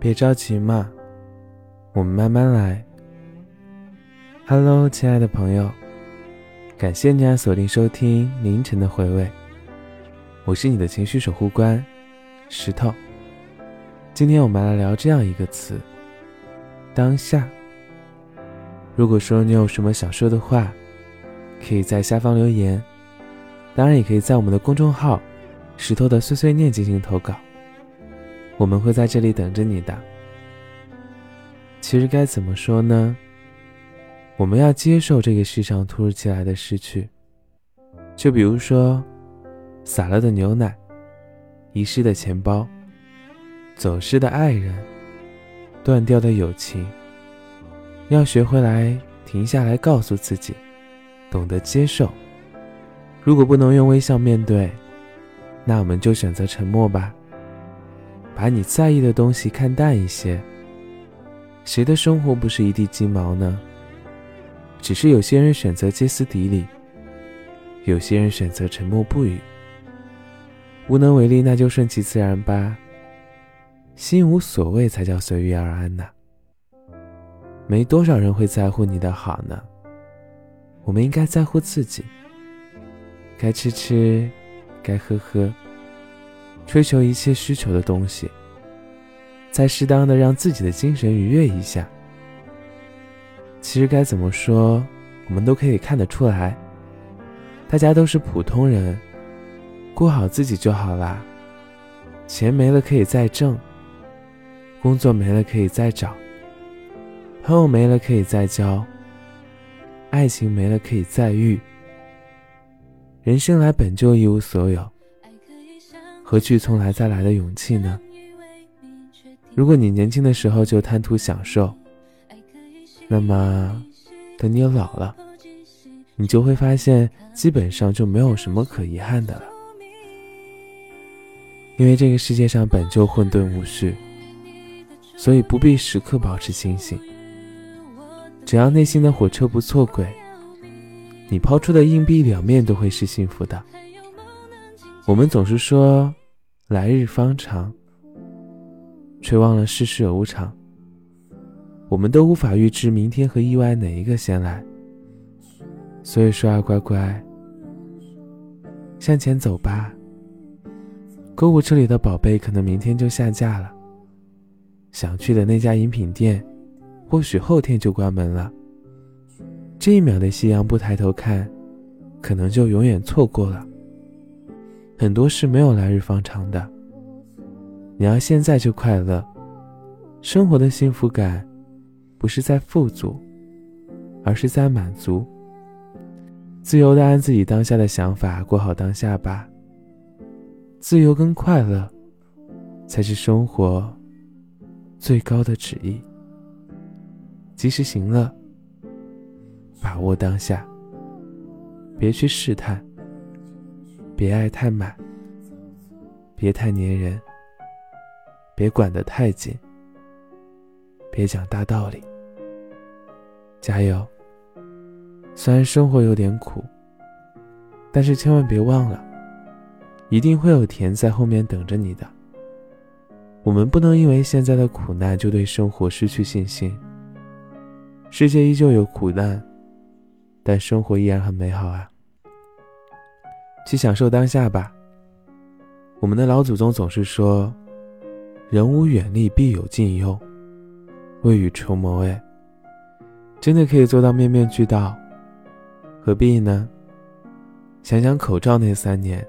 别着急嘛，我们慢慢来。Hello，亲爱的朋友，感谢你啊锁定收听凌晨的回味。我是你的情绪守护官，石头。今天我们来聊这样一个词：当下。如果说你有什么想说的话，可以在下方留言，当然也可以在我们的公众号“石头的碎碎念”进行投稿。我们会在这里等着你的。其实该怎么说呢？我们要接受这个世上突如其来的失去，就比如说，洒了的牛奶，遗失的钱包，走失的爱人，断掉的友情。要学会来停下来，告诉自己，懂得接受。如果不能用微笑面对，那我们就选择沉默吧。把你在意的东西看淡一些。谁的生活不是一地鸡毛呢？只是有些人选择歇斯底里，有些人选择沉默不语。无能为力，那就顺其自然吧。心无所谓才叫随遇而安呢。没多少人会在乎你的好呢。我们应该在乎自己。该吃吃，该喝喝。追求一切需求的东西，再适当的让自己的精神愉悦一下。其实该怎么说，我们都可以看得出来，大家都是普通人，过好自己就好啦。钱没了可以再挣，工作没了可以再找，朋友没了可以再交，爱情没了可以再遇。人生来本就一无所有。何惧从来再来的勇气呢？如果你年轻的时候就贪图享受，那么等你老了，你就会发现基本上就没有什么可遗憾的了。因为这个世界上本就混沌无序，所以不必时刻保持清醒。只要内心的火车不错轨，你抛出的硬币两面都会是幸福的。我们总是说。来日方长，却忘了世事无常。我们都无法预知明天和意外哪一个先来。所以说啊，乖乖，向前走吧。购物车里的宝贝可能明天就下架了，想去的那家饮品店，或许后天就关门了。这一秒的夕阳不抬头看，可能就永远错过了。很多事没有来日方长的，你要现在就快乐。生活的幸福感，不是在富足，而是在满足。自由的按自己当下的想法过好当下吧。自由跟快乐，才是生活最高的旨意。及时行乐，把握当下，别去试探。别爱太满，别太粘人，别管得太紧，别讲大道理。加油！虽然生活有点苦，但是千万别忘了，一定会有甜在后面等着你的。我们不能因为现在的苦难就对生活失去信心。世界依旧有苦难，但生活依然很美好啊。去享受当下吧。我们的老祖宗总是说：“人无远虑，必有近忧，未雨绸缪。”哎，真的可以做到面面俱到，何必呢？想想口罩那三年，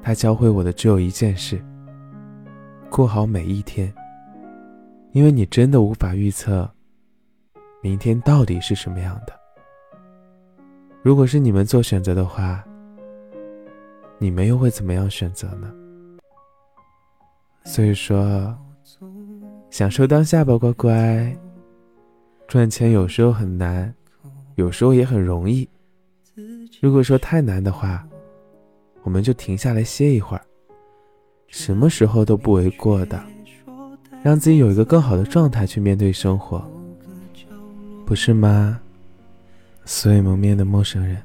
他教会我的只有一件事：过好每一天。因为你真的无法预测明天到底是什么样的。如果是你们做选择的话。你们又会怎么样选择呢？所以说，享受当下吧，乖乖。赚钱有时候很难，有时候也很容易。如果说太难的话，我们就停下来歇一会儿。什么时候都不为过的，让自己有一个更好的状态去面对生活，不是吗？所以蒙面的陌生人。